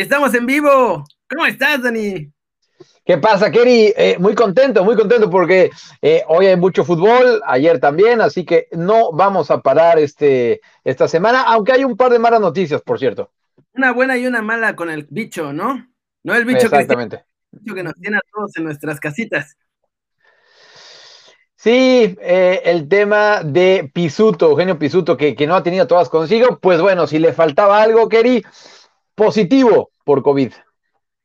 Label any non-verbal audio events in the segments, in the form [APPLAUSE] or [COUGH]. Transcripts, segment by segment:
Y estamos en vivo. ¿Cómo estás, Dani? ¿Qué pasa, Kerry? Eh, muy contento, muy contento porque eh, hoy hay mucho fútbol, ayer también, así que no vamos a parar este, esta semana, aunque hay un par de malas noticias, por cierto. Una buena y una mala con el bicho, ¿no? No el bicho, Exactamente. Que, el bicho que nos tiene a todos en nuestras casitas. Sí, eh, el tema de Pisuto, Eugenio Pisuto, que, que, no ha tenido todas consigo, pues bueno, si le faltaba algo, Kerry, positivo por COVID.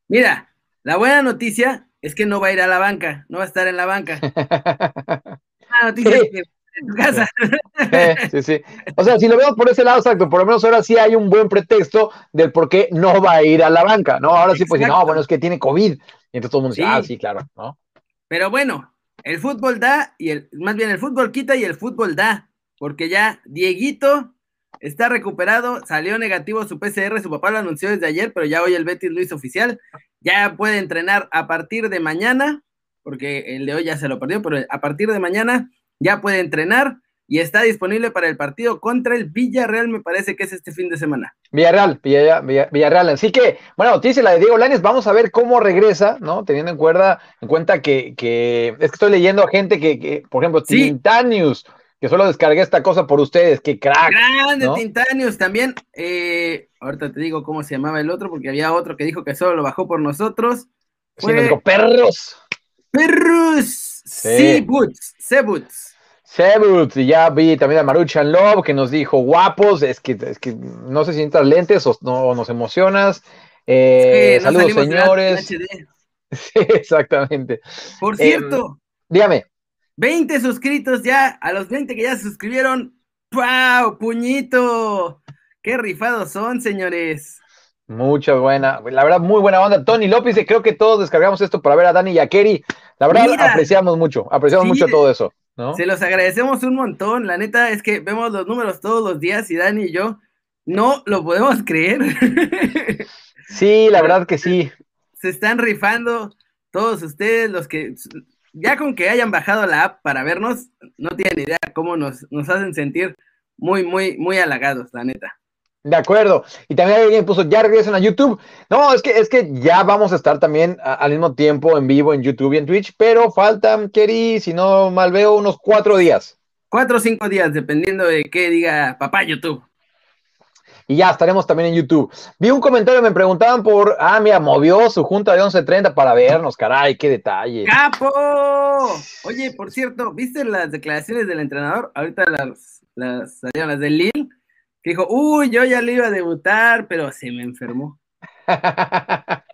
Mira, la buena noticia es que no va a ir a la banca, no va a estar en la banca. [LAUGHS] La noticia sí. es que en tu casa. Sí, sí. O sea, si lo vemos por ese lado, exacto, por lo menos ahora sí hay un buen pretexto del por qué no va a ir a la banca, ¿no? Ahora sí, pues no, bueno, es que tiene COVID. Y entonces todo el mundo dice, ah, sí, claro, ¿no? Pero bueno, el fútbol da, y el, más bien el fútbol quita y el fútbol da, porque ya Dieguito está recuperado, salió negativo su PCR, su papá lo anunció desde ayer, pero ya hoy el Betis lo hizo oficial, ya puede entrenar a partir de mañana, porque el de hoy ya se lo perdió, pero a partir de mañana ya puede entrenar y está disponible para el partido contra el Villarreal, me parece que es este fin de semana. Villarreal, Villarreal, Villarreal. Así que, bueno, noticia la de Diego Lanes, vamos a ver cómo regresa, ¿no? Teniendo en cuenta, en cuenta que, que es que estoy leyendo a gente que, que por ejemplo, sí. Tintanius, que solo descargué esta cosa por ustedes, qué crack. Grande, ¿no? Tintanius también. Eh, ahorita te digo cómo se llamaba el otro, porque había otro que dijo que solo lo bajó por nosotros. Fue... Sí, nos dijo, perros. Perros. Seaboots. Seaboots. Seaboots. Y ya vi también a Maruchan Love que nos dijo, guapos, es que, es que no sé si necesitas lentes o no nos emocionas. Eh, sí, no saludos, señores. [LAUGHS] Sí, exactamente. Por cierto. Eh, dígame. 20 suscritos ya, a los 20 que ya se suscribieron. ¡Wow! ¡Puñito! ¡Qué rifados son, señores! Mucha buena, la verdad, muy buena onda. Tony López, creo que todos descargamos esto para ver a Dani y a Kerry. La verdad, Mira, apreciamos mucho, apreciamos sí, mucho todo eso. ¿no? Se los agradecemos un montón. La neta es que vemos los números todos los días y Dani y yo no lo podemos creer. Sí, la verdad que sí. Se están rifando todos ustedes, los que ya con que hayan bajado la app para vernos, no tienen idea cómo nos, nos hacen sentir muy, muy, muy halagados, la neta. De acuerdo. Y también alguien puso, ya regresan a YouTube. No, es que, es que ya vamos a estar también a, al mismo tiempo en vivo en YouTube y en Twitch, pero faltan, Kerry, si no mal veo, unos cuatro días. Cuatro o cinco días, dependiendo de qué diga papá YouTube. Y ya estaremos también en YouTube. Vi un comentario, me preguntaban por, ah, mira, movió su junta de 11.30 para vernos, caray, qué detalle. ¡Capo! Oye, por cierto, ¿viste las declaraciones del entrenador? Ahorita las, las salieron las de Lille, que dijo, uy, yo ya le iba a debutar, pero se me enfermó. [LAUGHS]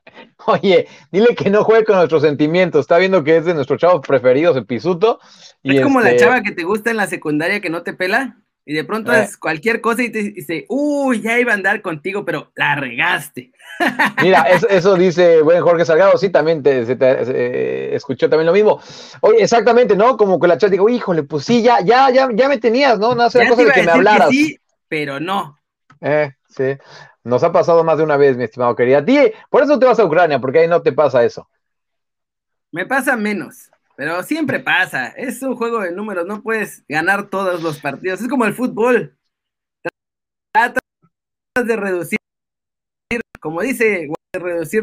Oye, dile que no juegue con nuestros sentimientos. Está viendo que es de nuestros chavos preferidos, el Pisuto. Y es como este... la chava que te gusta en la secundaria que no te pela. Y de pronto eh. es cualquier cosa y te dice, uy, ya iba a andar contigo, pero la regaste. [LAUGHS] Mira, eso, eso dice buen Jorge Salgado, sí, también te, te, escuchó también lo mismo. Oye, exactamente, ¿no? Como que la chat digo, híjole, pues sí, ya, ya, ya, ya me tenías, ¿no? No hace cosa de que me hablaras. Que sí, pero no. Eh, sí. Nos ha pasado más de una vez, mi estimado querido. A ti, por eso te vas a Ucrania, porque ahí no te pasa eso. Me pasa menos. Pero siempre pasa, es un juego de números, no puedes ganar todos los partidos, es como el fútbol. Tratas de reducir, como dice, de reducir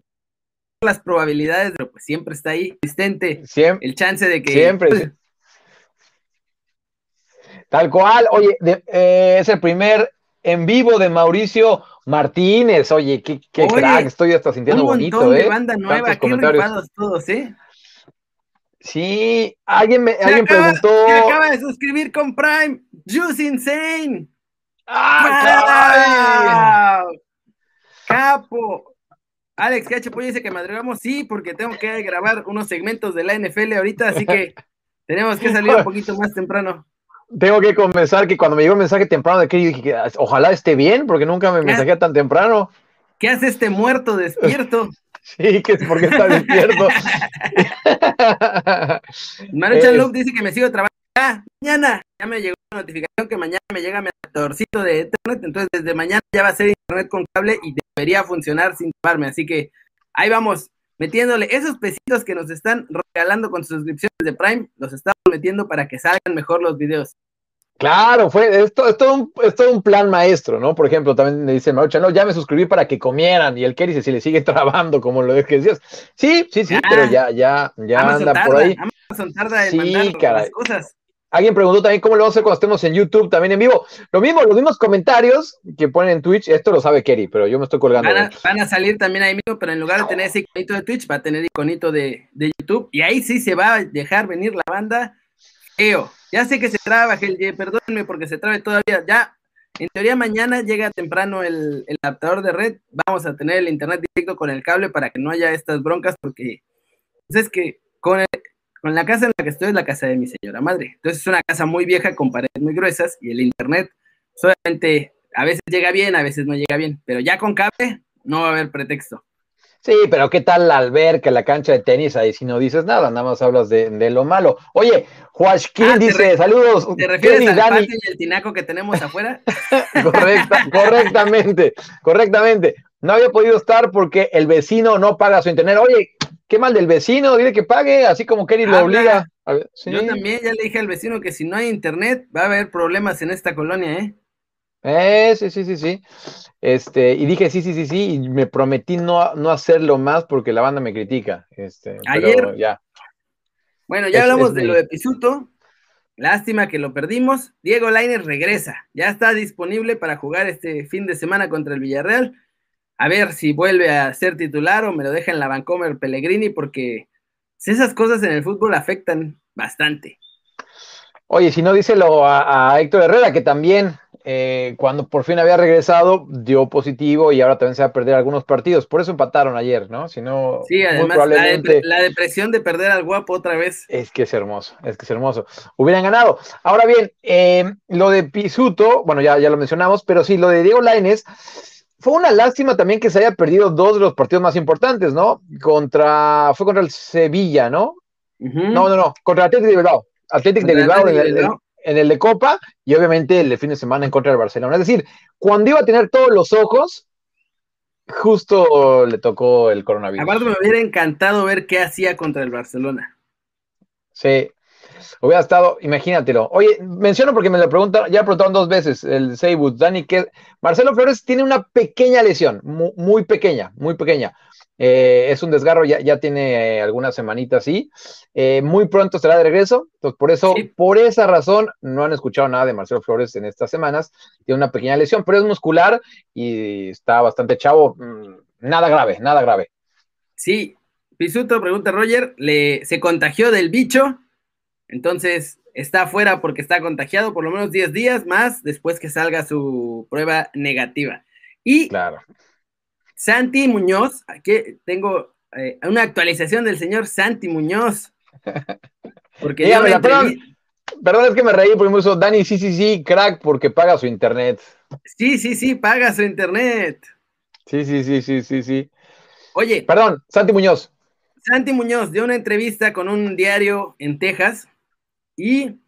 las probabilidades, pero pues siempre está ahí, existente siempre, el chance de que... Siempre. Tal cual, oye, de, eh, es el primer en vivo de Mauricio Martínez, oye, qué, qué oye, crack, estoy hasta sintiendo un bonito, montón ¿eh? de banda nueva, qué todos, ¿eh? Sí, alguien me alguien acaba, preguntó. Se acaba de suscribir con Prime. Juice Insane. ¡Ah, wow. Capo. Alex Cacho dice que madrugamos, sí, porque tengo que grabar unos segmentos de la NFL ahorita, así que [LAUGHS] tenemos que salir un poquito más temprano. Tengo que confesar que cuando me llegó el mensaje temprano de que dije, ojalá esté bien, porque nunca me mensajea tan temprano. ¿Qué hace este muerto despierto? [LAUGHS] Sí, que es porque está despierto. [LAUGHS] Maruchan eh, Luke dice que me sigo trabajando. Ah, mañana ya me llegó una notificación que mañana me llega mi torcito de internet, entonces desde mañana ya va a ser internet con cable y debería funcionar sin tomarme, así que ahí vamos, metiéndole esos pesitos que nos están regalando con sus suscripciones de Prime, los estamos metiendo para que salgan mejor los videos. Claro, fue, esto es, todo un, es todo un plan maestro, ¿no? Por ejemplo, también me dice Marucha, no, ya me suscribí para que comieran, y el Kerry dice, si le sigue [LAUGHS] trabando, como lo que decías. Sí, sí, sí, pero ya, ya, ya anda por ahí. Amazon tarda en mandar las cosas. Alguien preguntó también cómo lo vamos a hacer cuando estemos en YouTube, también en vivo. Lo mismo, los mismos comentarios que ponen en Twitch, esto lo sabe Kerry, pero yo me estoy colgando. Van a, salir también ahí mismo, pero en lugar de tener ese iconito de Twitch, va a tener iconito de, de YouTube. Y ahí sí se va a dejar venir la banda feo. Ya sé que se traba, perdónenme porque se trabe todavía. Ya, en teoría mañana llega temprano el, adaptador de red. Vamos a tener el internet directo con el cable para que no haya estas broncas porque pues es que con, con la casa en la que estoy es la casa de mi señora madre. Entonces es una casa muy vieja con paredes muy gruesas y el internet solamente a veces llega bien, a veces no llega bien, pero ya con cable no va a haber pretexto. Sí, pero ¿qué tal la alberca, la cancha de tenis? Ahí si no dices nada, nada más hablas de, lo malo. Oye, Joaquín ah, dice, saludos. ¿Te refieres al Dani? y el tinaco que tenemos afuera? [LAUGHS] Correcta, correctamente, correctamente. No había podido estar porque el vecino no paga su internet. Oye, qué mal del vecino, dile que pague, así como Kenny lo obliga. Yo también ya le dije al vecino que si no hay internet va a haber problemas en esta colonia, ¿eh? Eh, sí, sí, sí, sí. Este, y dije sí, sí, sí, sí, y me prometí no, no hacerlo más porque la banda me critica. Este, Ayer, ya. Bueno, ya hablamos de lo de Pisuto. Lástima que lo perdimos. Diego Lainez regresa. Ya está disponible para jugar este fin de semana contra el Villarreal. A ver si vuelve a ser titular o me lo deja en la Vancomer Pellegrini, porque esas cosas en el fútbol afectan bastante. Oye, si no, díselo a, a Héctor Herrera, que también eh, cuando por fin había regresado, dio positivo y ahora también se va a perder algunos partidos. Por eso empataron ayer, ¿no? Si no, sí, además, probablemente... la, depresión de perder al guapo otra vez. Es que es hermoso, es que es hermoso. Hubieran ganado. Ahora bien, eh, lo de Pisuto, bueno, ya, ya lo mencionamos, pero sí, lo de Diego Laines. Fue una lástima también que se haya perdido dos de los partidos más importantes, ¿no? Contra, fue contra el Sevilla, ¿no? No, no, no, contra Atlético de Bilbao. Atlético de Bilbao, en el de Copa y obviamente el de fin de semana en contra del Barcelona. Es decir, cuando iba a tener todos los ojos, justo le tocó el coronavirus. Aparte me hubiera encantado ver qué hacía contra el Barcelona. Sí, hubiera estado, imagínatelo. Oye, menciono porque me lo preguntan, ya preguntaron dos veces el Seiboot, Dani, que Marcelo Flores tiene una pequeña lesión, muy pequeña, muy pequeña. Eh, es un desgarro, ya, ya tiene eh, algunas semanitas, sí. Eh, muy pronto estará de regreso. Entonces, por eso, por esa razón, no han escuchado nada de Marcelo Flores en estas semanas. Tiene una pequeña lesión, pero es muscular y está bastante chavo. Mm, nada grave, nada grave. Sí, Pisuto, pregunta Roger, le, se contagió del bicho, entonces está afuera porque está contagiado por lo menos 10 días más después que salga su prueba negativa. Y claro. Santi Muñoz, aquí tengo eh, una actualización del señor Santi Muñoz. [LAUGHS] Porque perdón, es que me reí porque me puso Dani, sí, sí, sí, crack, porque paga su internet. Sí, sí, sí, paga su internet. Sí, sí, sí, sí, sí, sí. Oye. Perdón, Santi Muñoz. Santi Muñoz dio una entrevista con un diario en Texas y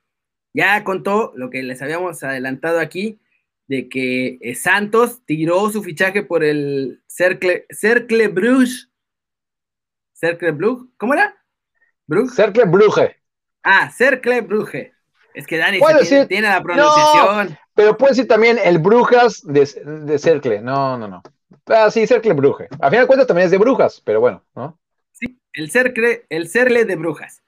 ya contó lo que les habíamos adelantado aquí, de que eh, Santos tiró su fichaje por el Cercle, Cercle Bruges. Cercle Bruges, ¿cómo era? Bruges. Cercle Bruges. Ah, Cercle Bruges. Es que Dani tiene, la pronunciación. pero puede decir también el Brujas de, de Cercle. No, no, no. Ah, sí, Cercle Bruges. A final de cuentas también es de Brujas, pero bueno, ¿no? Sí, el Cercle, el Cercle de Brujas.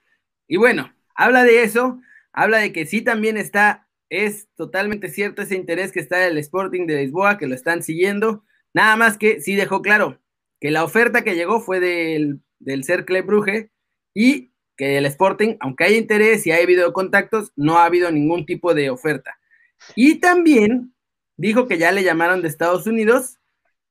Y bueno, habla de eso, habla de que sí también está es totalmente cierto ese interés que está el Sporting de Lisboa, que lo están siguiendo. Nada más que sí dejó claro que la oferta que llegó fue del, del Cercle Bruje y que el Sporting, aunque hay interés y ha habido contactos, no ha habido ningún tipo de oferta. Y también dijo que ya le llamaron de Estados Unidos,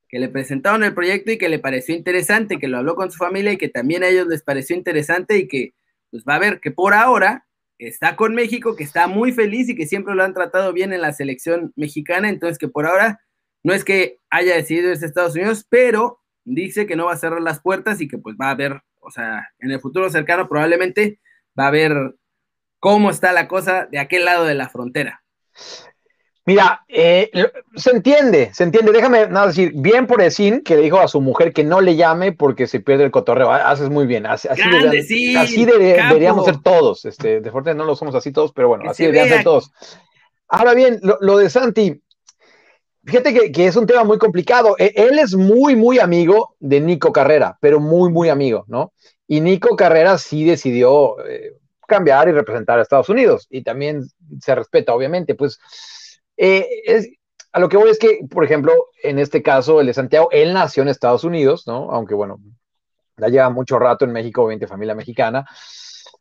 que le presentaron el proyecto y que le pareció interesante, que lo habló con su familia y que también a ellos les pareció interesante y que pues va a ver que por ahora está con México, que está muy feliz y que siempre lo han tratado bien en la selección mexicana, entonces que por ahora no es que haya decidido irse a Estados Unidos, pero dice que no va a cerrar las puertas y que pues va a ver, o sea, en el futuro cercano probablemente va a ver cómo está la cosa de aquel lado de la frontera. Mira, eh, se entiende, se entiende. Déjame nada decir, bien por Esin, que le dijo a su mujer que no le llame porque se pierde el cotorreo. Haces muy bien. Así, deberíamos ser todos. Este, de fuerte no lo somos así todos, pero bueno, así deberían ser todos. Ahora bien, lo, de Santi, fíjate que, es un tema muy complicado. E, él es muy, muy amigo de Nico Carrera, pero muy, muy amigo, ¿no? Y Nico Carrera sí decidió eh, cambiar y representar a Estados Unidos. Y también se respeta, obviamente. Pues eh, es, a lo que voy es que, por ejemplo, en este caso, el de Santiago, él nació en Estados Unidos, ¿no? Aunque bueno, ya lleva mucho rato en México, obviamente familia mexicana.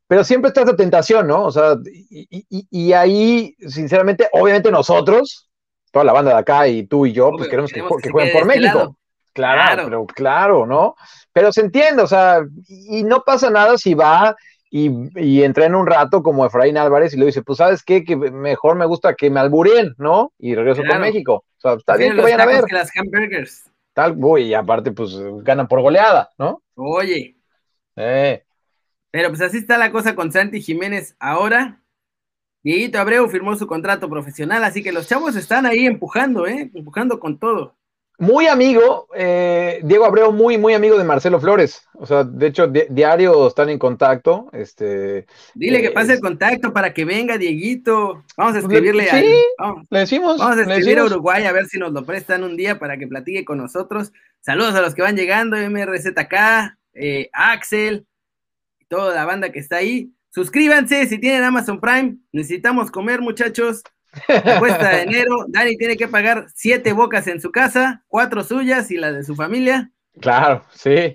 Pero siempre está esa tentación, ¿no? O sea, y, ahí, sinceramente, obviamente nosotros, toda la banda de acá y tú y yo, pues queremos, que, jueguen por México. Claro, claro, pero claro, ¿no? Pero se entiende, o sea, y no pasa nada si va y, y entrena un rato como Efraín Álvarez y le dice, pues sabes qué, que mejor me gusta que me alburen, ¿no? Y regreso por México. O sea, está bien que vayan a ver. Que las hamburgers. Tal, uy, y aparte, pues ganan por goleada, ¿no? Oye. Eh. Pero pues así está la cosa con Santi Jiménez ahora. Dieguito Abreu firmó su contrato profesional, así que los chavos están ahí empujando, ¿eh? Empujando con todo. Muy amigo, eh, Diego Abreu, muy, muy amigo de Marcelo Flores. O sea, de hecho, diario están en contacto. Este, Dile que eh, pase el contacto para que venga, Dieguito. Vamos a pues escribirle a. vamos, le decimos. Vamos a escribir a Uruguay a ver si nos lo prestan un día para que platique con nosotros. Saludos a los que van llegando, MRZK, eh, Axel, toda la banda que está ahí. Suscríbanse si tienen Amazon Prime. Necesitamos comer, muchachos. La cuesta de [LAUGHS] enero, Dani tiene que pagar siete bocas en su casa, cuatro suyas y la de su familia. Claro, sí,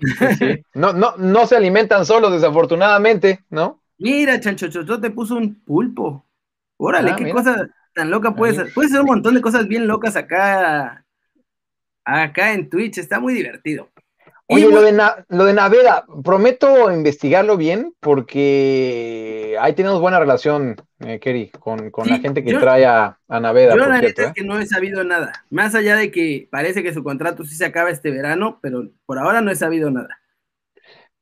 No, no, no se alimentan solos, desafortunadamente, ¿no? Mira, Chancho yo te puso un pulpo. Órale, ah, qué cosa tan loca puede ser. Puede ser un montón de cosas bien locas acá, acá en Twitch, está muy divertido. Oye, lo de, lo de Naveda, prometo investigarlo bien porque ahí tenemos buena relación, eh, Kerry, con, la gente que trae a, Naveda. Yo la neta es ¿eh? que no he sabido nada, más allá de que parece que su contrato sí se acaba este verano, pero por ahora no he sabido nada.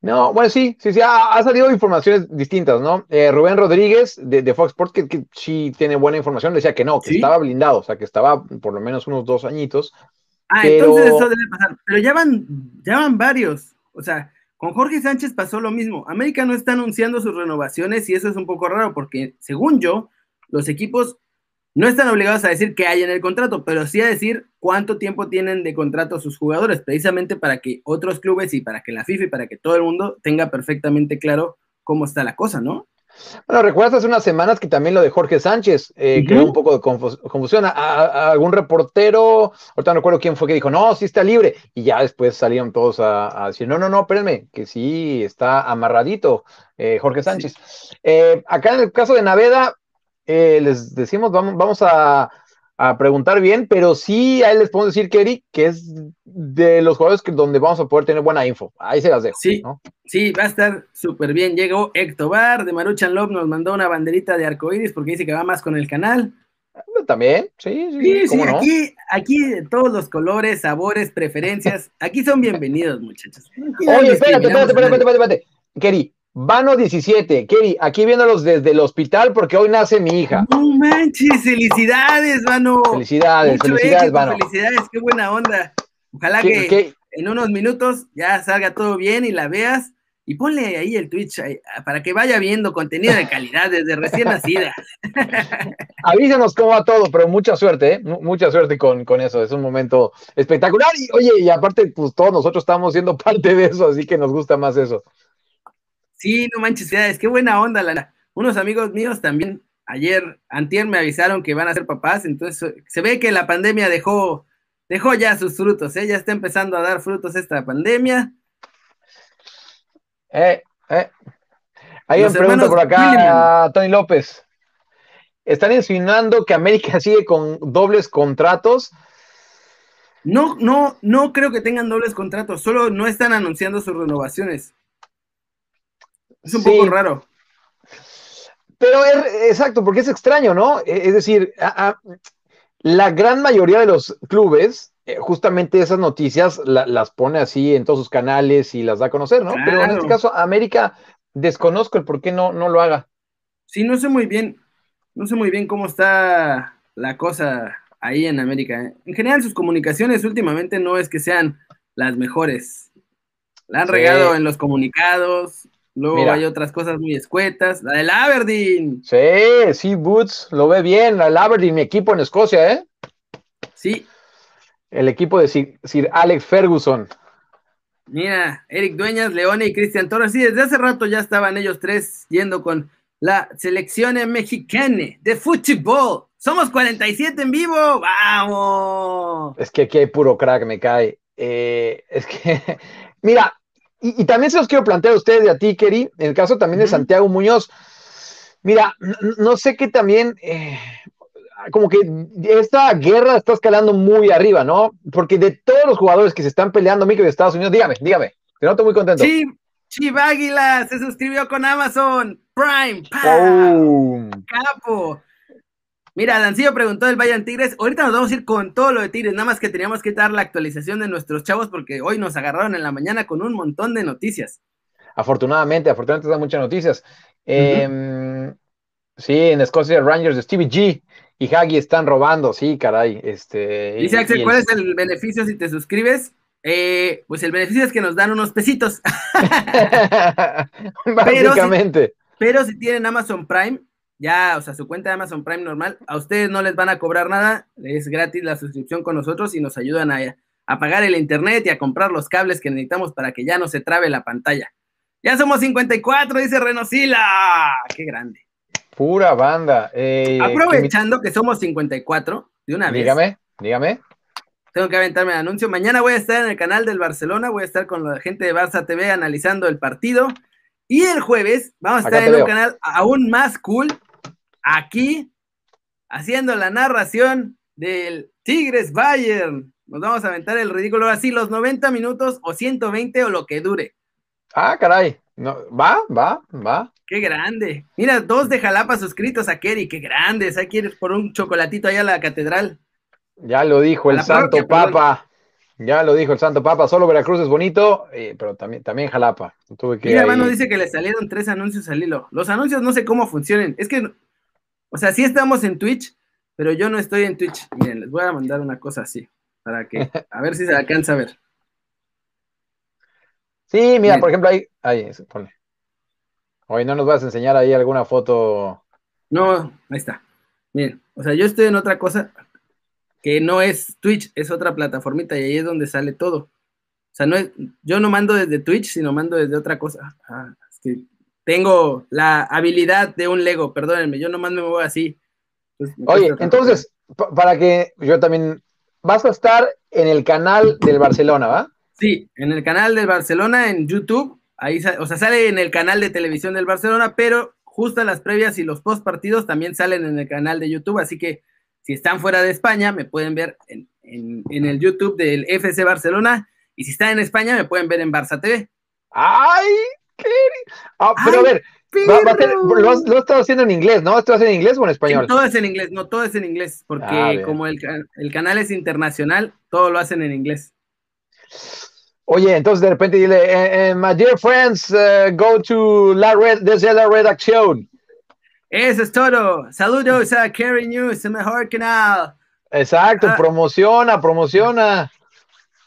No, bueno, sí, sí, sí, ha, salido informaciones distintas, ¿no? Eh, Rubén Rodríguez de, Fox Sports, que, sí tiene buena información, decía que no, que estaba blindado, o sea, que estaba por lo menos unos dos añitos, Ah, entonces eso debe pasar. Pero ya van, ya van varios. O sea, con Jorge Sánchez pasó lo mismo. América no está anunciando sus renovaciones y eso es un poco raro porque, según yo, los equipos no están obligados a decir qué hay en el contrato, pero sí a decir cuánto tiempo tienen de contrato sus jugadores, precisamente para que otros clubes y para que la FIFA y para que todo el mundo tenga perfectamente claro cómo está la cosa, ¿no? Bueno, recuerdas hace unas semanas que también lo de Jorge Sánchez eh, creó un poco de confusión. A, algún reportero, ahorita no recuerdo quién fue que dijo, no, sí está libre. Y ya después salieron todos a, decir, no, no, no, espérenme, que sí está amarradito eh, Jorge Sánchez. Eh, acá en el caso de Naveda, les decimos, vamos, vamos a a preguntar bien, pero sí ahí les puedo decir, Kerry, que es de los jugadores que, donde vamos a poder tener buena info. Ahí se las dejo. Sí, sí, va a estar súper bien. Llegó Héctor Bar de Maruchan Love, nos mandó una banderita de arcoíris porque dice que va más con el canal. También, sí, sí. sí, aquí, aquí todos los colores, sabores, preferencias, aquí son bienvenidos, muchachos. Oye, espérate, espérate, espérate, espérate, espérate. Kerry, Vano 17, Kerry, aquí viéndolos desde el hospital porque hoy nace mi hija. No manches, felicidades, Vano. Felicidades, felicidades, Vano. Felicidades, qué buena onda. Ojalá que en unos minutos ya salga todo bien y la veas. Y ponle ahí el Twitch para que vaya viendo contenido de calidad desde recién nacida. [LAUGHS] Avísanos cómo va todo, pero mucha suerte, ¿eh? mucha suerte con, con, eso. Es un momento espectacular. Y oye, y aparte, pues todos nosotros estamos siendo [LAUGHS] parte de eso, así que nos gusta más eso. Sí, no manches, es qué buena onda, Lana. Unos amigos míos también ayer, antier me avisaron que van a ser papás, entonces se ve que la pandemia dejó, dejó ya sus frutos, ¿eh? ya está empezando a dar frutos esta pandemia. Eh, eh. Hay una pregunta por acá, Tony López. ¿Están insinuando que América [LAUGHS] sigue con dobles contratos? No, no, no creo que tengan dobles contratos, solo no están anunciando sus renovaciones. Es un poco raro. Pero es exacto, porque es extraño, ¿no? E, es decir, la gran mayoría de los clubes, eh, justamente esas noticias las pone así en todos sus canales y las da a conocer, ¿no? Pero en este caso, América, desconozco el por qué no, no lo haga. Sí, no sé muy bien, no sé muy bien cómo está la cosa ahí en América. ¿eh? En general, sus comunicaciones últimamente no es que sean las mejores. La han regado en los comunicados, Luego hay otras cosas muy escuetas. La del Aberdeen. Sí, sí, Boots, lo ve bien. La del Aberdeen, mi equipo en Escocia, ¿eh? Sí. El equipo de Sir, Alex Ferguson. Mira, Eric Dueñas, Leone y Cristian Torres. Sí, desde hace rato ya estaban ellos tres yendo con la selección mexicana de fútbol. Somos 47 en vivo. ¡Vamos! Es que aquí hay puro crack, me cae. Eh, es que, [LAUGHS] mira, y, también se los quiero plantear a ustedes y a ti, Keri, en el caso también de Santiago Muñoz. Mira, no sé qué también, eh, como que esta guerra está escalando muy arriba, ¿no? Porque de todos los jugadores que se están peleando, Mico de Estados Unidos, dígame, dígame, te noto muy contento. Sí, Chiváguila se suscribió con Amazon Prime. Capo. Mira, Dancillo preguntó del Bayern Tigres. Ahorita nos vamos a ir con todo lo de Tigres, nada más que teníamos que dar la actualización de nuestros chavos porque hoy nos agarraron en la mañana con un montón de noticias. Afortunadamente, afortunadamente dan muchas noticias. Em, sí, en Escocia Rangers, Stevie G y Haggy están robando, sí, caray. Este, Dice Axel, ¿cuál es el beneficio si te suscribes? Eh, pues el beneficio es que nos dan unos pesitos. [LAUGHS] Básicamente. pero si tienen Amazon Prime, ya, o sea, su cuenta de Amazon Prime normal, a ustedes no les van a cobrar nada, es gratis la suscripción con nosotros y nos ayudan a, a pagar el internet y a comprar los cables que necesitamos para que ya no se trabe la pantalla. Ya somos 54, dice Renosila. ¡Qué grande! Pura banda. Eh, Aprovechando que, somos 54, de una vez. Dígame, dígame. Tengo que aventarme el anuncio. Mañana voy a estar en el canal del Barcelona, voy a estar con la gente de Barça TV analizando el partido. Y el jueves vamos a estar en un canal aún más cool, aquí, haciendo la narración del Tigres Bayern. Nos vamos a aventar el ridículo así, los 90 minutos o 120 o lo que dure. Ah, caray. No, va, va, va. Qué grande. Mira, dos de Jalapa suscritos a Kerry, qué grandes. Hay que ir por un chocolatito allá a la catedral. Ya lo dijo el Santo Papa. Ya lo dijo el Santo Papa, solo Veracruz es bonito, eh, pero también, también Jalapa. Tuve que Mira, mano, dice que le salieron tres anuncios al hilo. Los anuncios no sé cómo funcionen. Es que, o sea, sí estamos en Twitch, pero yo no estoy en Twitch. Miren, les voy a mandar una cosa así, para que, a ver si se alcanza a ver. Sí, mira, por ejemplo, ahí, ahí, ponle. Hoy no nos vas a enseñar ahí alguna foto. No, ahí está. Miren, o sea, yo estoy en otra cosa que no es Twitch, es otra plataformita y ahí es donde sale todo. O sea, no es, yo no mando desde Twitch, sino mando desde otra cosa. Ah, es que tengo la habilidad de un Lego, perdónenme, yo nomás me muevo así. Oye, entonces, para que yo también, vas a estar en el canal del Barcelona, ¿va? Sí, en el canal del Barcelona, en YouTube, ahí, o sea, sale en el canal de televisión del Barcelona, pero justo las previas y los post partidos también salen en el canal de YouTube, así que si están fuera de España, me pueden ver en, el YouTube del FC Barcelona. Y si están en España, me pueden ver en Barça TV. ¡Ay! Ah, pero a ver, lo, has, estado haciendo en inglés, ¿no? ¿Esto es en inglés o en español? todo es en inglés, no, todo es en inglés, porque ah, como el, canal es internacional, todo lo hacen en inglés. Oye, entonces de repente dile, eh, eh, my dear friends, uh, go to la red, desde la redacción. Eso es todo. Saludos a Kerry News, el mejor canal. Exacto, ah. promociona, promociona.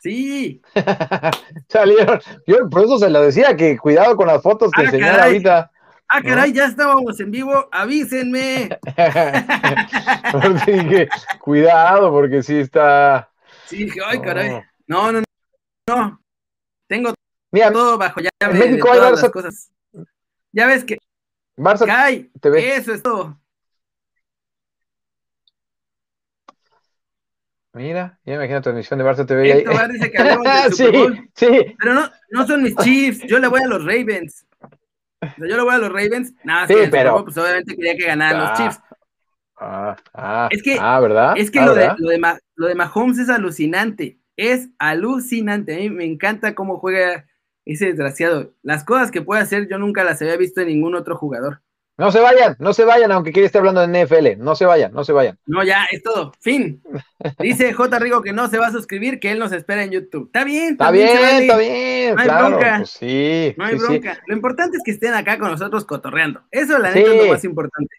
Sí. [LAUGHS] Salieron. Yo por eso se lo decía, que cuidado con las fotos que ah, ahorita. Ah, caray, ya estábamos en vivo, avísenme. [LAUGHS] cuidado, porque sí está. Sí, ay, caray. No, no, no. Tengo todo bajo llave en México hay las cosas. Ya ves que Barça TV. Eso es todo. Mira, ya imagino transmisión de Barça TV. Ahí. dice que [LAUGHS] sí, sí. Pero no, no son mis Chiefs, yo le voy a los Ravens. yo le voy a los Ravens. Nada, sí, pero pues obviamente quería que ganaran los ah, Chiefs. Ah, ah, es que, ah, ¿verdad? Es que ah, lo, de, lo, de, lo de Mahomes es alucinante. Es alucinante. A mí me encanta cómo juega ese desgraciado. Las cosas que puede hacer yo nunca las había visto en ningún otro jugador. No se vayan, no se vayan, aunque quiera estar hablando de NFL. No se vayan, no se vayan. No, ya, es todo. Fin. [LAUGHS] Dice J. Rigo que no se va a suscribir, que él nos espera en YouTube. Está bien, está bien, está bien. No hay bronca. Pues sí, no hay bronca. Lo importante es que estén acá con nosotros cotorreando. Eso, la neta, es lo más importante.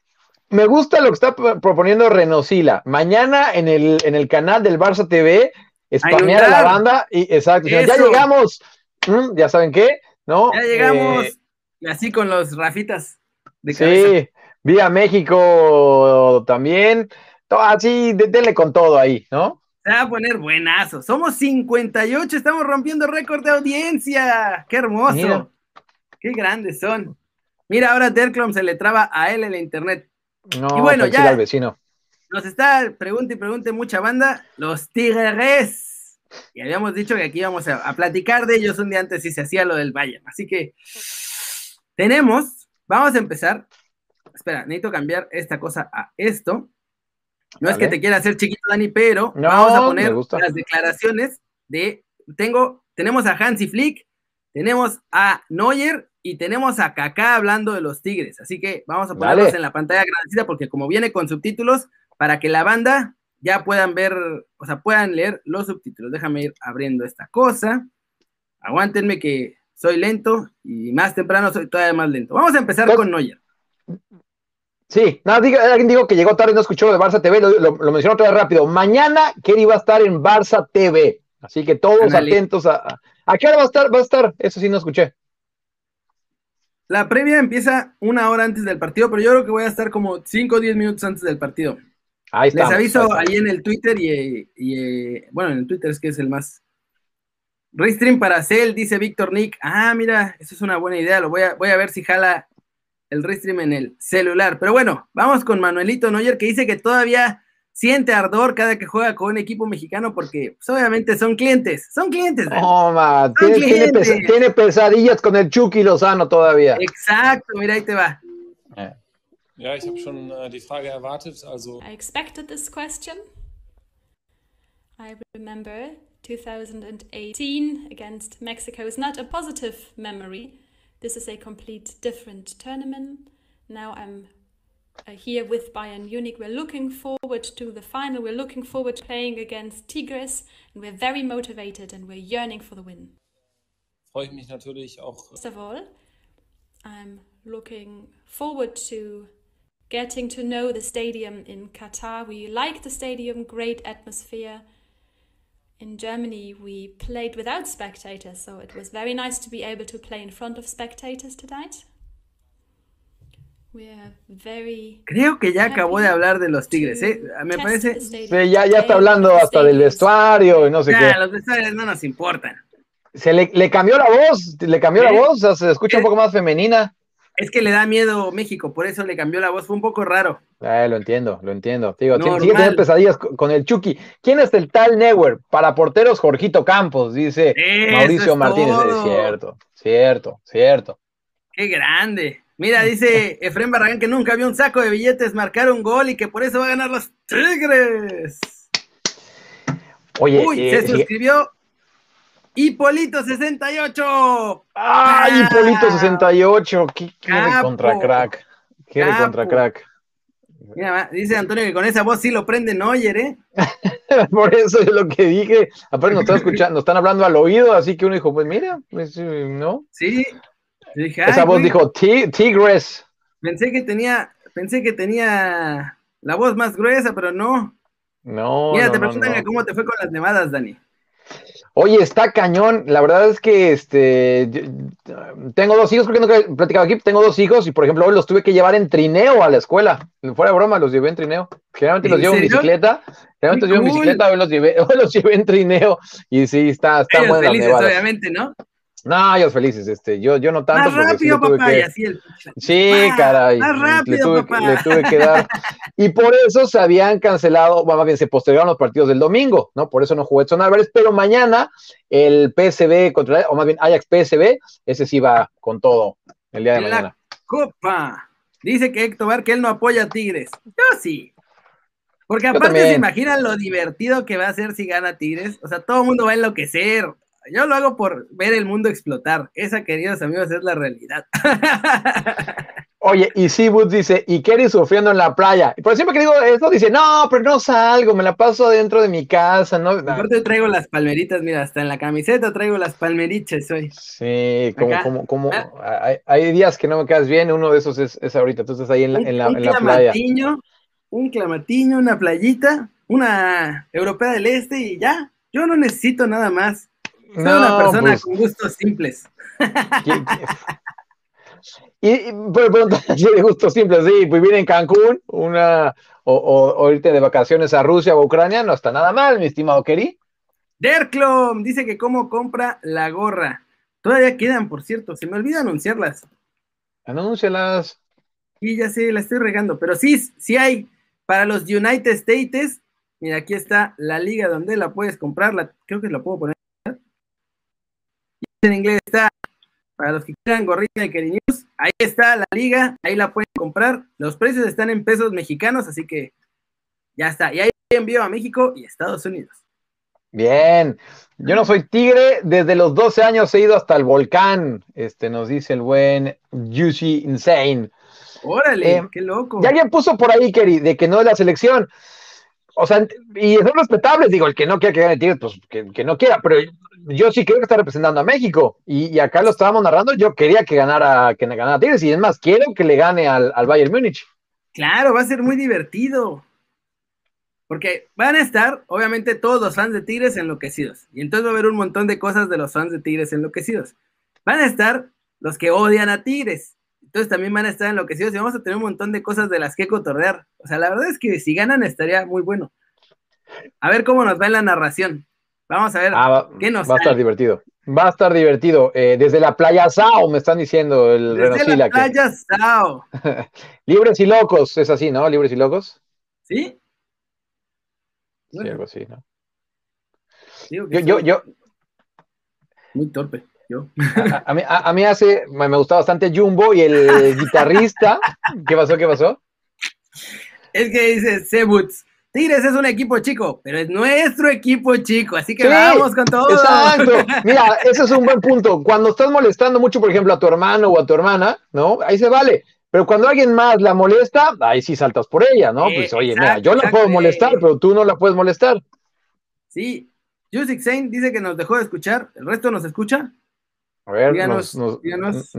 Me gusta lo que está proponiendo Renosila. Mañana en el, en el canal del Barça TV, spamear a la banda y exacto. Ya llegamos. Mm, ya saben qué, ¿no? Ya llegamos. Eh, Y así con los rafitas de. Sí, vía México también. Así, denle con todo ahí, ¿no? Se va a poner buenazo. Somos 58, estamos rompiendo récord de audiencia. ¡Qué hermoso! ¡Qué grandes son! Mira, ahora Derclom se le traba a él en la internet. No, y bueno, ya. Al vecino. Nos está, pregunte y pregunte mucha banda, los Tigres. Y habíamos dicho que aquí íbamos a, platicar de ellos un día antes si se hacía lo del Bayern. Así que tenemos, vamos a empezar. Espera, necesito cambiar esta cosa a esto. No es que te quiera hacer chiquito, Dani, pero vamos a poner las declaraciones de. Tengo, tenemos a Hansi Flick, tenemos a Neuer y tenemos a Kaká hablando de los Tigres. Así que vamos a ponerlos en la pantalla agradecida porque como viene con subtítulos, para que la banda ya puedan ver, o sea, puedan leer los subtítulos. Déjame ir abriendo esta cosa. Aguántenme que soy lento y más temprano soy todavía más lento. Vamos a empezar con Neuer. Sí, nada, alguien dijo que llegó tarde y no escuchó de Barça TV, lo, mencionó otra vez rápido. Mañana Kerry va a estar en Barça TV, así que todos atentos a, a. qué hora va a estar? Va a estar, eso sí no escuché. La previa empieza una hora antes del partido, pero yo creo que voy a estar como 5 o 10 minutos antes del partido. Ahí está. Les aviso ahí, en el Twitter y, eh, bueno, en el Twitter es que es el más. Restream para Cell, dice Víctor Nick. Ah, mira, eso es una buena idea. Lo voy a, voy a ver si jala el restream en el celular. Pero bueno, vamos con Manuelito Noyer que dice que todavía siente ardor cada que juega con un equipo mexicano porque pues, obviamente son clientes, son clientes. No, ma, tiene, pesadillas con el Chucky Lozano todavía. Exacto, mira, ahí te va. Ja, ich habe schon äh, die Frage erwartet. Also I expected this question. I remember 2018 against Mexico is not a positive memory. This is a complete different tournament. Now I'm uh, here with Bayern Munich. We're looking forward to the final. We're looking forward to playing against Tigres, and we're very motivated and we're yearning for the win. Freue ich mich natürlich auch. First of all, I'm looking forward to getting to know the stadium in Qatar. We like the stadium, great atmosphere in Germany we played without spectators, so it was very nice to be able to play in front of spectators tonight. Very Creo que ya acabó de hablar de los Tigres, ¿eh? Me parece. Sí, ya, ya está hablando hasta del vestuario y no sé qué. Los vestuarios no nos importan. Se le, le cambió la voz, le cambió la voz, o sea, se escucha un poco más femenina. Es que le da miedo México, por eso le cambió la voz, fue un poco raro. Eh, lo entiendo, lo entiendo. Digo, sigue teniendo pesadillas con el Chucky. ¿Quién es el tal Neuer? Para porteros, Jorgito Campos, dice Mauricio Martínez. Es cierto, cierto, cierto. Qué grande. Mira, dice [LAUGHS] Efren Barragán que nunca vio un saco de billetes marcar un gol y que por eso va a ganar los Tigres. Oye, Uy, se eh, suscribió Hipolito 68. ¡Ay, Hipolito 68! ¿Qué, qué contra crack? ¿Qué contra crack? Mira, dice Antonio que con esa voz sí lo prende Noyer, ¿eh? [LAUGHS] Por eso es lo que dije. Aparte nos están [LAUGHS] escuchando, nos están hablando al oído, así que uno dijo, pues mira, pues, ¿no? Sí. esa voz dijo Tigres. Pensé que tenía, pensé que tenía la voz más gruesa, pero no. No. Mira, te preguntan cómo te fue con las nevadas, Dani. Oye, está cañón. La verdad es que este tengo dos hijos, porque no he platicado aquí, tengo dos hijos y por ejemplo hoy los tuve que llevar en trineo a la escuela. Fuera de broma, los llevé en trineo. Generalmente los llevo en bicicleta. Generalmente los llevo en bicicleta, hoy los llevé, [LAUGHS] hoy los llevé en trineo. Y sí, está, está bueno. obviamente, ¿no? No, ellos felices, este, yo, yo no tanto. Más rápido, papá, y así el... Sí, caray. Más rápido, le tuve, Le tuve que dar. y por eso se habían cancelado, bueno, más bien se postergaron los partidos del domingo, ¿no? Por eso no jugué Edson Álvarez, pero mañana el PSB contra, o más bien Ajax PSB, ese sí va con todo el día de mañana. Copa. Dice que Héctor que él no apoya a Tigres. Yo sí. Porque aparte se imaginan lo divertido que va a ser si gana Tigres. O sea, todo el mundo va a enloquecer. Yo lo hago por ver el mundo explotar. Esa, queridos amigos, es la realidad. [LAUGHS] Oye, y Seawood dice, y Kerry sufriendo en la playa. Y por siempre que digo esto, dice, no, pero no salgo, me la paso dentro de mi casa, ¿no? Aparte traigo las palmeritas, mira, hasta en la camiseta traigo las palmeritas hoy. Sí, como, como, como, ah. hay, días que no me quedas bien, uno de esos es, ahorita, entonces ahí en la, en la, en la playa. Un clamatiño, una playita, una europea del este y ya, yo no necesito nada más. Soy una persona pues con gustos simples. [LAUGHS] Y, y pero pregunta así de gusto simple, [LAUGHS] sí, vivir en Cancún, una, o, o- o irte de vacaciones a Rusia o a Ucrania, no está nada mal, mi estimado Kerry. Derklom dice que cómo compra la gorra. Todavía quedan, por cierto. Se me olvida anunciarlas. Anúncialas. Y ya sé, la estoy regando. Pero sí, sí hay para los United States. Mira, aquí está la liga donde la puedes comprar. La, creo que la puedo poner. En inglés está. Para los que quieran gorrita de Keri News, ahí está la liga, ahí la pueden comprar. Los precios están en pesos mexicanos, así que ya está. Y ahí envío a México y Estados Unidos. Bien. Yo no soy tigre, desde los 12 años he ido hasta el volcán, este nos dice el buen Juicy Insane. Órale, Eh, qué loco. Y alguien puso por ahí, Kerry, de que no es la selección. O sea, y son respetables, digo, el que no quiera que gane Tigres, pues que, no quiera, pero yo sí creo que está representando a México. Y, y acá lo estábamos narrando, yo quería que ganara, que ganara Tigres, y es más, quiero que le gane al, al Bayern Múnich. Claro, va a ser muy divertido. Porque van a estar, obviamente, todos los fans de Tigres enloquecidos. Y entonces va a haber un montón de cosas de los fans de Tigres enloquecidos. Van a estar los que odian a Tigres. Entonces también van a estar enloquecidos y vamos a tener un montón de cosas de las que cotorrear. O sea, la verdad es que si ganan estaría muy bueno. A ver cómo nos va en la narración. Vamos a ver Ah, va, qué nos va a estar divertido. Va a estar divertido. Eh, desde la playa Sao, me están diciendo el Desde Renosila. la que- playa Sao. [LAUGHS] Libres y locos, es así, ¿no? Libres y locos. ¿Sí? Sí, Bueno, algo así, ¿no? Yo, yo, yo, Muy torpe. Yo. a, a mí, a, a mí hace, me, me gusta bastante Jumbo y el [LAUGHS] guitarrista. ¿Qué pasó? ¿Qué pasó? Es que dice Cebuts. Tigres es un equipo chico, pero es nuestro equipo chico, así que Sí, vamos con todo. Exacto. [LAUGHS] Mira, ese es un buen punto. Cuando estás molestando mucho, por ejemplo, a tu hermano o a tu hermana, ¿no? Ahí se vale. Pero cuando alguien más la molesta, ahí sí saltas por ella, ¿no? Sí, Pues oye, exacto, mira, yo la exacto, puedo molestar, eh. pero tú no la puedes molestar. Sí. Yusik Zain dice que nos dejó de escuchar. ¿El resto nos escucha? A ver, Díganos, nos, díganos.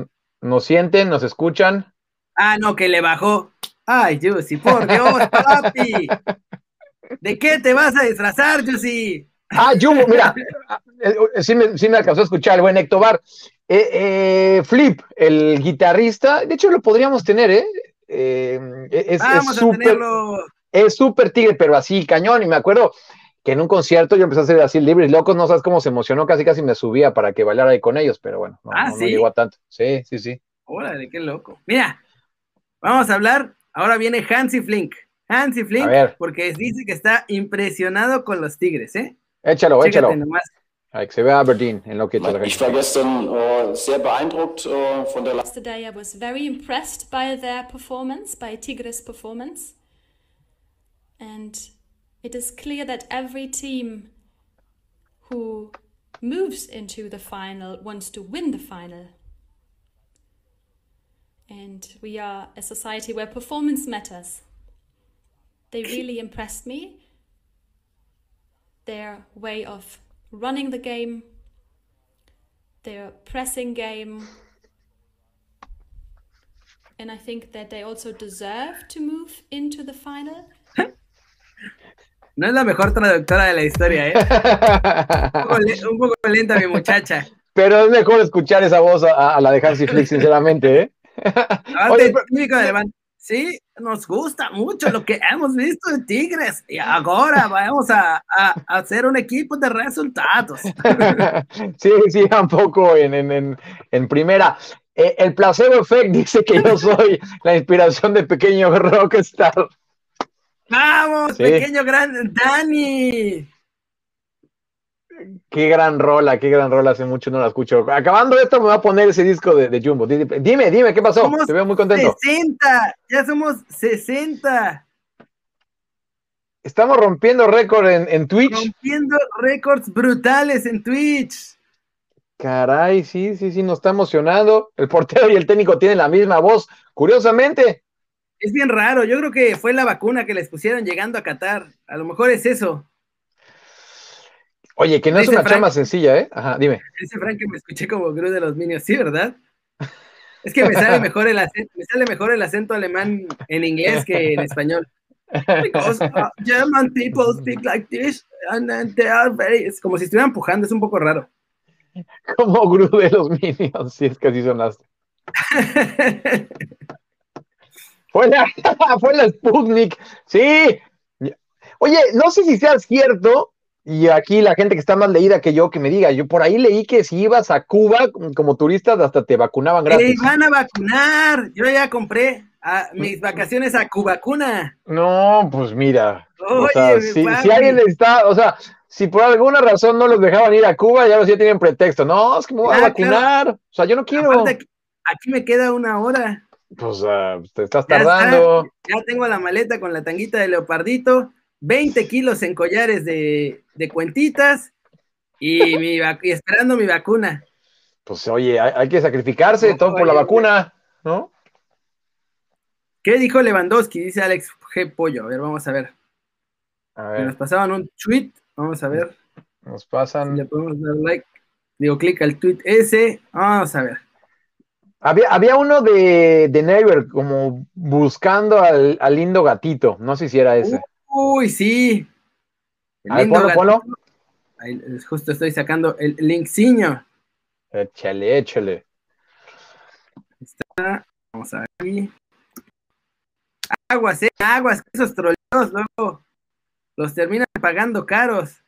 sienten, nos escuchan. Ah, no, que le bajó. Ay, Yusi, por Dios, papi. ¿De qué te vas a disfrazar, Yusi? Ah, Jumbo, mira, eh, sí me, sí me alcanzó a escuchar el buen Héctor Bar. Eh, eh, Flip, el guitarrista, de hecho lo podríamos tener, ¿eh? Eh, es es Vamos a súper tenerlo. es súper tigre, pero así cañón. Y me acuerdo que en un concierto yo empecé a hacer así libres locos, no sabes cómo se emocionó, casi casi me subía para que bailara ahí con ellos, pero bueno, no, Ah, no- no ¿sí? llegó a tanto. Sí, sí, sí. Órale, qué loco. Mira, vamos a hablar. Ahora viene Hansi Flink. Hansi Flink, A ver. porque dice que está impresionado con los Tigres, ¿eh? Échalo, Chécate échalo. nomás. Ay, que se vea Aberdeen en lo que Ich war gestern äh, sehr beeindruckt äh, von der Yesterday, I was very impressed by their performance, by Tigres' performance. And it is clear that every team who moves into the final wants to win the final. And we are a society where performance matters. They [COUGHS] really impressed me. Their way of running the game, their pressing game, and I think that they also deserve to move into the final. No es la mejor traductora de la historia, ¿eh? Un poco, le- un poco lenta mi muchacha. Pero es mejor escuchar esa voz a, a la de Hansi Flick, sinceramente, ¿eh? Oye, pero- Sí, nos gusta mucho lo que hemos visto de Tigres y ahora vamos a, a- a hacer un equipo de resultados. [LAUGHS] sí, sí, un poco en, en, en, en primera. Eh, el placebo effect [LAUGHS] dice que yo soy la inspiración de pequeño rockstar. ¡Vamos, Sí. pequeño gran Dani! Qué gran rola, qué gran rola, hace mucho no la escucho. Acabando esto me voy a poner ese disco de, de Jumbo. Dime, dime, dime, ¿qué pasó? Somos Te veo muy contento. 60, ya somos 60, Estamos rompiendo récord en, en Twitch. rompiendo récords brutales en Twitch. Caray, sí, sí, sí, nos está emocionando. El portero y el técnico tienen la misma voz. Curiosamente, Es bien raro, yo creo que fue la vacuna que les pusieron llegando a Qatar. A lo mejor es eso. oye, que no es una Frank- chama sencilla, ¿eh? Ajá, dime. Dice Frank que me escuché como Gru de los Minions, sí, ¿verdad? Es que me sale [LAUGHS] mejor el acento, me sale mejor el acento alemán en inglés que en español. Because uh, German people speak like this and then they are very... Es como si estuvieran empujando, es un poco raro. Como Gru de los Minions, sí, es que así sonaste. [LAUGHS] fue, la, [LAUGHS] fue la Sputnik, sí. Oye, no sé si sea cierto, y aquí la gente que está más leída que yo, que me diga, yo por ahí leí que si ibas a Cuba como turista hasta te vacunaban gratis. ¡Te van a vacunar! Yo ya compré a mis vacaciones a Cubacuna. No, pues mira. o sea, si, si, alguien está, o sea, si por alguna razón no los dejaban ir a Cuba, ya los ya tienen pretexto. No, es que me voy a vacunar. O sea, yo no quiero. aquí, me queda una hora. Pues uh, te estás tardando. ya tengo la maleta con la tanguita de leopardito, 20 kilos en collares de, de cuentitas y, mi y esperando mi vacuna. Pues oye, hay, que sacrificarse todo por la vacuna, ¿no? ¿Qué dijo Lewandowski? Dice Alex G. Pollo. A ver, vamos a ver. A ver. Nos pasaban un tweet Vamos a ver. Nos pasan. le podemos dar like. Digo, clic al tweet ese. Vamos a ver. Había, había uno de, de Never como buscando al, al, lindo gatito. No sé si era ese. Uy, sí. El lindo polo, Ahí, justo estoy sacando el linkciño. Échale, échale. Está. Vamos a ver. Aguas, eh, aguas, esos troleos luego los terminan pagando caros.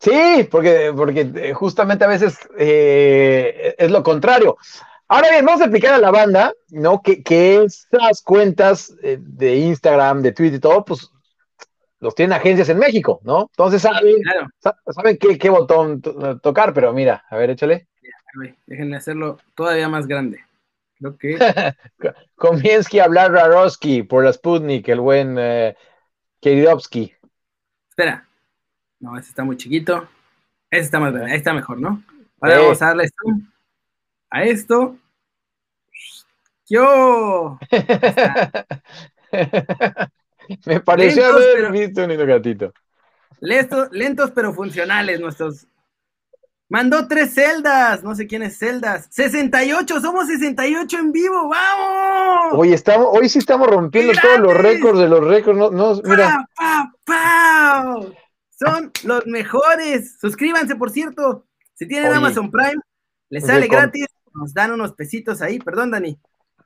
Sí, porque, porque eh, justamente a veces eh, es lo contrario. Ahora bien, vamos a explicar a la banda, ¿no? Que, que esas cuentas eh, de Instagram, de Twitter y todo, pues los tienen agencias en México, ¿no? Entonces saben, saben qué, qué, botón tocar, pero mira, a ver, échale. Déjenme hacerlo todavía más grande. Creo que. [LAUGHS] A hablar Rarowski por la Sputnik, el buen eh, Espera. No, ese está muy chiquito. Ese está más grande. Ahí está mejor, ¿no? Ahora vamos a darle zoom a esto. ¡Yo! [LAUGHS] Me pareció haber visto un gatito. Lentos, lentos pero funcionales nuestros. Mandó tres celdas, no sé quién es celdas. 68, somos 68 en vivo, vamos. Hoy estamos, hoy sí estamos rompiendo todos los récords de los récords. No, no mira. Son los mejores. Suscríbanse, por cierto. Si tienen Amazon Prime, les sale gratis. Nos dan unos pesitos ahí. Perdón, Dani.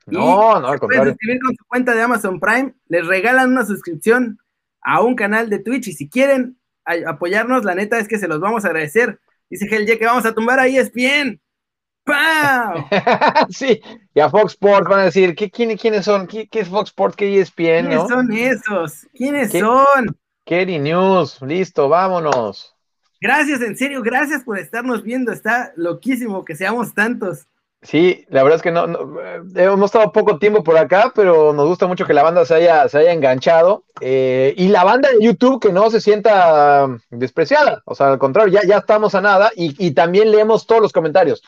No, no, al contrario. suscribir con su cuenta de Amazon Prime. Les regalan una suscripción a un canal de Twitch. Y si quieren apoyarnos, la neta es que se los vamos a agradecer. Dice Hell que vamos a tumbar ahí es bien. ¡Pau! [LAUGHS] sí, y a Fox Sports van a decir, ¿qué, quiénes son? ¿Qué, es Fox Sports? ¿Qué ESPN? ¿Quiénes son esos? ¿Quiénes son? Kerry News, listo, vámonos. Gracias, en serio, gracias por estarnos viendo. Está loquísimo que seamos tantos. Sí, la verdad es que no, eh, hemos estado poco tiempo por acá, pero nos gusta mucho que la banda se haya, se haya enganchado. Eh, y la banda de YouTube que no se sienta despreciada, o sea, al contrario, ya, ya estamos a nada y, y también leemos todos los comentarios.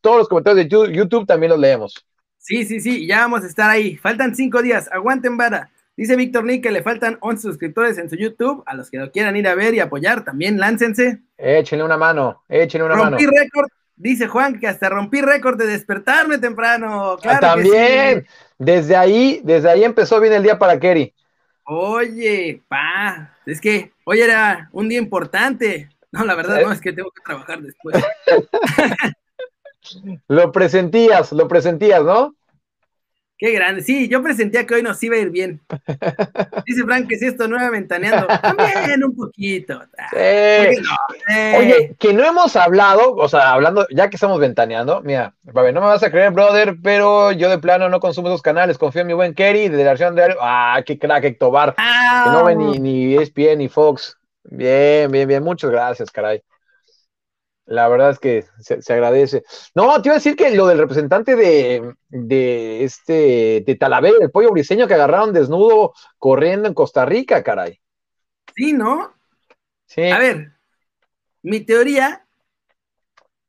Todos los comentarios de YouTube también los leemos. Sí, sí, sí, ya vamos a estar ahí. Faltan cinco días, aguanten vara. Dice Víctor Nick que le faltan 11 suscriptores en su YouTube. A los que lo quieran ir a ver y apoyar, también láncense. Échenle una mano, échenle una mano. Rompí récord, dice Juan, que hasta rompí récord de despertarme temprano. Claro también, desde ahí, desde ahí empezó bien el día para Kerry. Oye, pa, es que hoy era un día importante. No, la verdad, no, es que tengo que trabajar después. [LAUGHS] lo presentías, lo presentías, ¿no? Qué grande. Sí, yo presentía que hoy nos iba a ir bien. [LAUGHS] Dice Frank que si esto no era ventaneando, [LAUGHS] también un poquito. Eh, Oye, que no hemos hablado, o sea, hablando, ya que estamos ventaneando, mira, no me vas a creer, brother, pero yo de plano no consumo esos canales, confío en mi buen Kerry de la versión de Ah, qué crack, Héctor Bar, que no ve ni, ni ESPN ni Fox. Bien, bien, bien, muchas gracias, caray. La verdad es que se, agradece. No, te iba a decir que lo del representante de, de este, de Talavera, el pollo briseño que agarraron desnudo corriendo en Costa Rica, caray. Sí, ¿no? Sí. A ver, mi teoría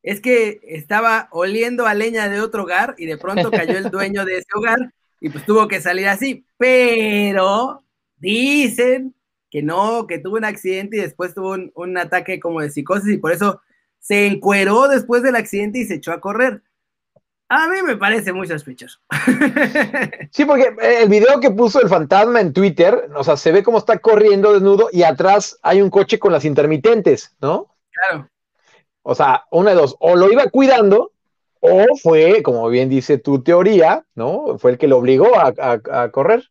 es que estaba oliendo a leña de otro hogar y de pronto cayó el dueño de ese hogar y pues tuvo que salir así. Pero dicen que no, que tuvo un accidente y después tuvo un, un ataque como de psicosis y por eso se encueró después del accidente y se echó a correr. A mí me parece muy sospechoso. [LAUGHS] Sí, porque el video que puso el fantasma en Twitter, o sea, se ve cómo está corriendo desnudo y atrás hay un coche con las intermitentes, ¿no? Claro. O sea, una de dos, o lo iba cuidando o fue, como bien dice tu teoría, ¿no? Fue el que lo obligó a, correr.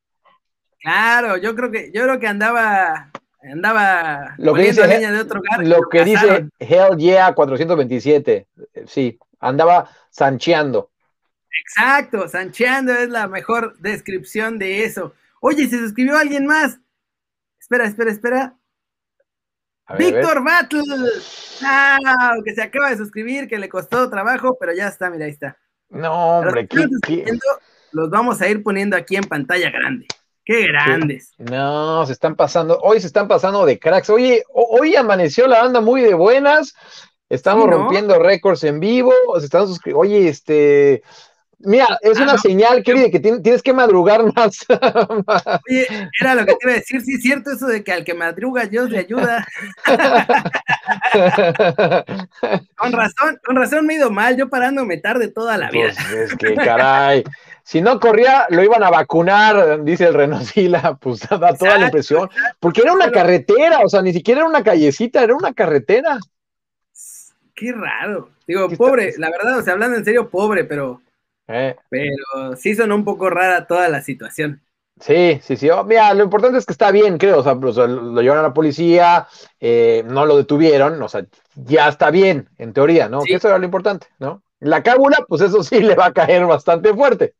Claro, yo creo que, yo creo que andaba, andaba lo que dice, leña de otro lugar. Lo que dice Hell Yeah 427, sí, andaba sancheando. Exacto, sancheando es la mejor descripción de eso. Oye, se suscribió alguien más. Espera, espera, espera. Víctor Battle. Ah, que se acaba de suscribir, que le costó trabajo, pero ya está, mira, ahí está. No, hombre, ¿qué, Los vamos a ir poniendo aquí en pantalla grande. Qué grandes. No, se están pasando, hoy se están pasando de cracks. Oye, hoy amaneció la banda muy de buenas. Estamos rompiendo récords en vivo. Se están. Oye, este, Mira, es ah, una señal, querido, que tienes que madrugar más. [LAUGHS] Oye, era lo que te iba a decir, sí es cierto eso de que al que madruga Dios le ayuda. [LAUGHS] con razón, con razón me he ido mal, yo parándome tarde toda la vida. Pues es que caray, si no corría, lo iban a vacunar, dice el Renosila, [LAUGHS] pues da toda la impresión, porque era una carretera, o sea, ni siquiera era una callecita, era una carretera. Qué raro. Digo, pobre, la verdad, o sea, hablando en serio, pobre, pero eh. Pero sí sonó un poco rara toda la situación. Sí, sí, sí. Oh, mira, lo importante es que está bien, creo. O sea, pues, lo llevaron a la policía, eh, no lo detuvieron, o sea, ya está bien, en teoría, ¿no? Que eso era lo importante, ¿no? La cábula, pues eso sí [LAUGHS] le va a caer bastante fuerte.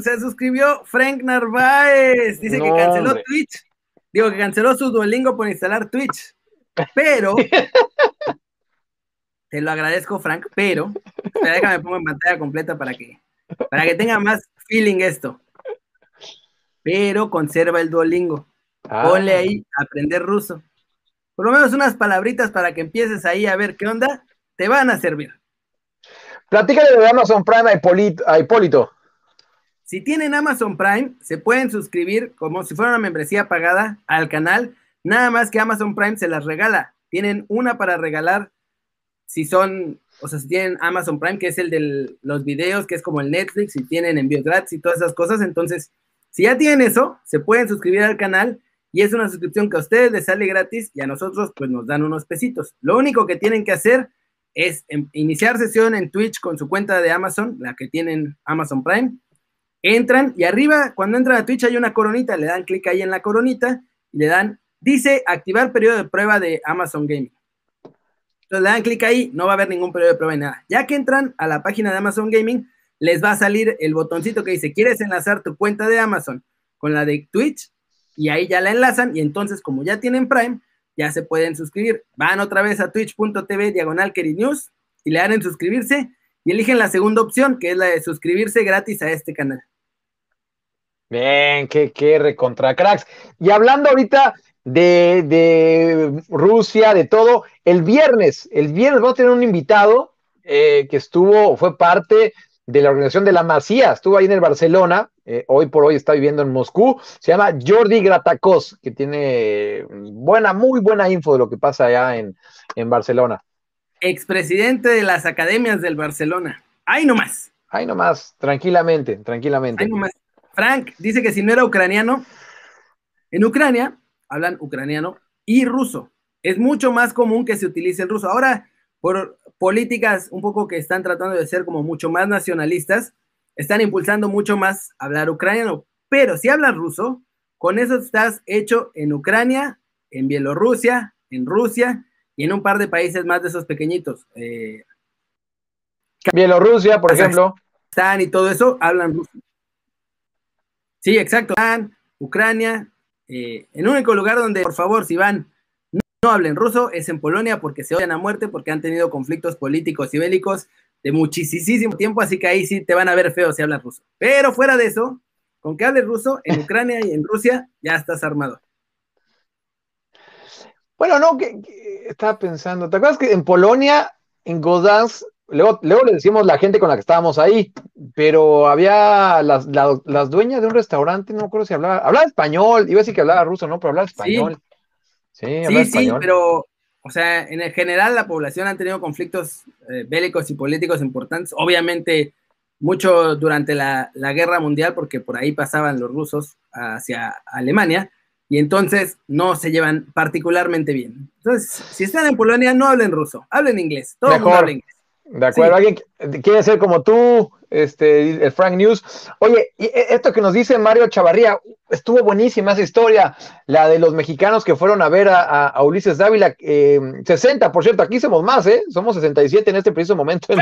Se suscribió Frank Narváez. Dice que canceló Twitch. Digo que canceló su Duolingo por instalar Twitch. Pero [LAUGHS] Te lo agradezco, Frank, pero déjame pongo en pantalla completa para que, para que tenga más feeling esto. Pero conserva el Duolingo. Ah. Ponle ahí aprender ruso. Por lo menos unas palabritas para que empieces ahí a ver qué onda, te van a servir. Platícale de Amazon Prime a Hipólito. Si tienen Amazon Prime, se pueden suscribir como si fuera una membresía pagada al canal. Nada más que Amazon Prime se las regala. Tienen una para regalar si son, o sea, si tienen Amazon Prime, que es el de los videos, que es como el Netflix, si tienen envíos gratis y todas esas cosas, entonces, si ya tienen eso, se pueden suscribir al canal y es una suscripción que a ustedes les sale gratis y a nosotros pues nos dan unos pesitos. Lo único que tienen que hacer es em, iniciar sesión en Twitch con su cuenta de Amazon, la que tienen Amazon Prime. Entran y arriba, cuando entran a Twitch hay una coronita, le dan clic ahí en la coronita y le dan, dice activar periodo de prueba de Amazon Gaming. Entonces le dan clic ahí, no va a haber ningún periodo de prueba ni nada. Ya que entran a la página de Amazon Gaming, les va a salir el botoncito que dice, ¿quieres enlazar tu cuenta de Amazon con la de Twitch? Y ahí ya la enlazan y entonces como ya tienen Prime, ya se pueden suscribir. Van otra vez a twitch.tv diagonal News y le dan en suscribirse y eligen la segunda opción, que es la de suscribirse gratis a este canal. Bien, qué, qué recontra cracks. Y hablando ahorita de, Rusia, de todo. El viernes, el viernes vamos a tener un invitado eh, que estuvo, fue parte de la organización de la Masía, estuvo ahí en el Barcelona, eh, hoy por hoy está viviendo en Moscú, se llama Jordi Gratacos, que tiene buena, muy buena info de lo que pasa allá en, en Barcelona. Expresidente de las academias del Barcelona. Ahí nomás. Ahí nomás, tranquilamente, tranquilamente. Ahí nomás. Frank dice que si no era ucraniano, en Ucrania hablan ucraniano y ruso. Es mucho más común que se utilice el ruso. Ahora, por políticas un poco que están tratando de ser como mucho más nacionalistas, están impulsando mucho más hablar ucraniano. Pero si hablas ruso, con eso estás hecho en Ucrania, en Bielorrusia, en Rusia y en un par de países más de esos pequeñitos. Eh, Bielorrusia, por ejemplo. Están y todo eso, hablan ruso. Sí, exacto. Ucrania, eh, el único lugar donde, por favor, si van, no, hablen ruso es en Polonia porque se odian a muerte, porque han tenido conflictos políticos y bélicos de muchísimo tiempo, así que ahí sí te van a ver feo si hablas ruso. Pero fuera de eso, con que hables ruso, en [LAUGHS] Ucrania y en Rusia ya estás armado. Bueno, no, que, estaba pensando, ¿te acuerdas que en Polonia, en Gdansk, Luego, le decimos la gente con la que estábamos ahí, pero había las, dueñas de un restaurante, no me acuerdo si hablaba, hablaba español, iba a decir que hablaba ruso, ¿no? Pero hablaba español. Sí, sí, sí, pero, o sea, en el general la población ha tenido conflictos eh, bélicos y políticos importantes, obviamente mucho durante la, la, guerra mundial, porque por ahí pasaban los rusos hacia Alemania, y entonces no se llevan particularmente bien. Entonces, si están en Polonia, no hablen ruso, hablen inglés, todo el mundo habla inglés. De acuerdo, alguien quiere ser como tú, este, el Frank News. Oye, y e, esto que nos dice Mario Chavarría, estuvo buenísima esa historia, la de los mexicanos que fueron a ver a, Ulises Dávila, 60, em, por cierto, aquí somos más, ¿eh? Somos 67 en este preciso momento. En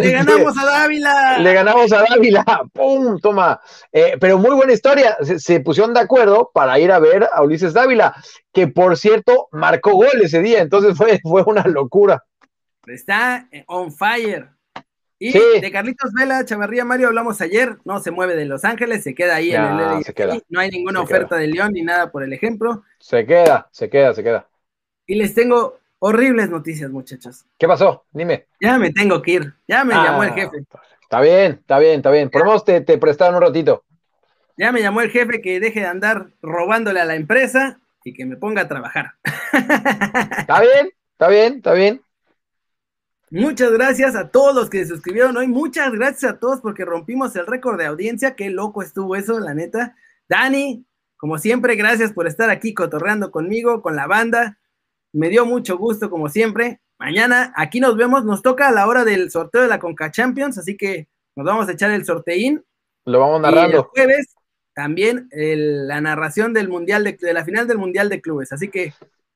¡Le [LAUGHS] ganamos a Dávila! Le ganamos a Dávila, [LAUGHS] ¡pum! Toma. Eh, pero muy buena historia, se, se, pusieron de acuerdo para ir a ver a Ulises Dávila, que por cierto marcó gol ese día, entonces fue, fue una locura. Está eh, on fire. Y de Carlitos Vela, Chavarría Mario, hablamos ayer, no se mueve de Los Ángeles, se queda ahí en el No hay ninguna oferta de León ni nada por el ejemplo. Se queda, se queda, se queda. Y les tengo horribles noticias, muchachos. ¿Qué pasó? Dime. Ya me tengo que ir, ya me llamó el ah, jefe. Está bien, está bien, está bien. Por lo menos te, te prestaron un ratito. Ya me llamó el jefe que deje de andar robándole a la empresa y que me ponga a trabajar. Está bien, está bien, está bien. Muchas gracias a todos los que se suscribieron hoy. Muchas gracias a todos porque rompimos el récord de audiencia. Qué loco estuvo eso, la neta. Dani, como siempre, gracias por estar aquí cotorreando conmigo, con la banda. Me dio mucho gusto, como siempre. Mañana aquí nos vemos. Nos toca a la hora del sorteo de la Conca Champions, así que nos vamos a echar el sorteín. Lo vamos narrando. Y el jueves también la narración del mundial de, de la final del mundial de clubes. Así que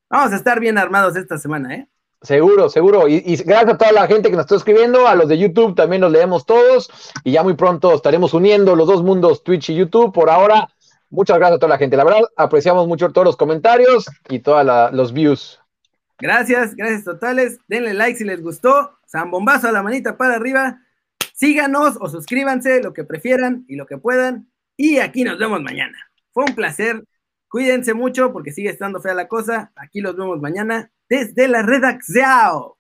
vamos a estar bien armados esta semana, ¿eh? Seguro, seguro. Y, gracias a toda la gente que nos está escribiendo, a los de YouTube también los leemos todos y ya muy pronto estaremos uniendo los dos mundos, Twitch y YouTube. Por ahora, muchas gracias a toda la gente. La verdad, apreciamos mucho todos los comentarios y todos los views. Gracias, gracias totales. Denle like si les gustó. Zambombazo a la manita para arriba. Síganos o suscríbanse, lo que prefieran y lo que puedan. Y aquí nos vemos mañana. Fue un placer. Cuídense mucho porque sigue estando fea la cosa. Aquí los vemos mañana desde la redacción.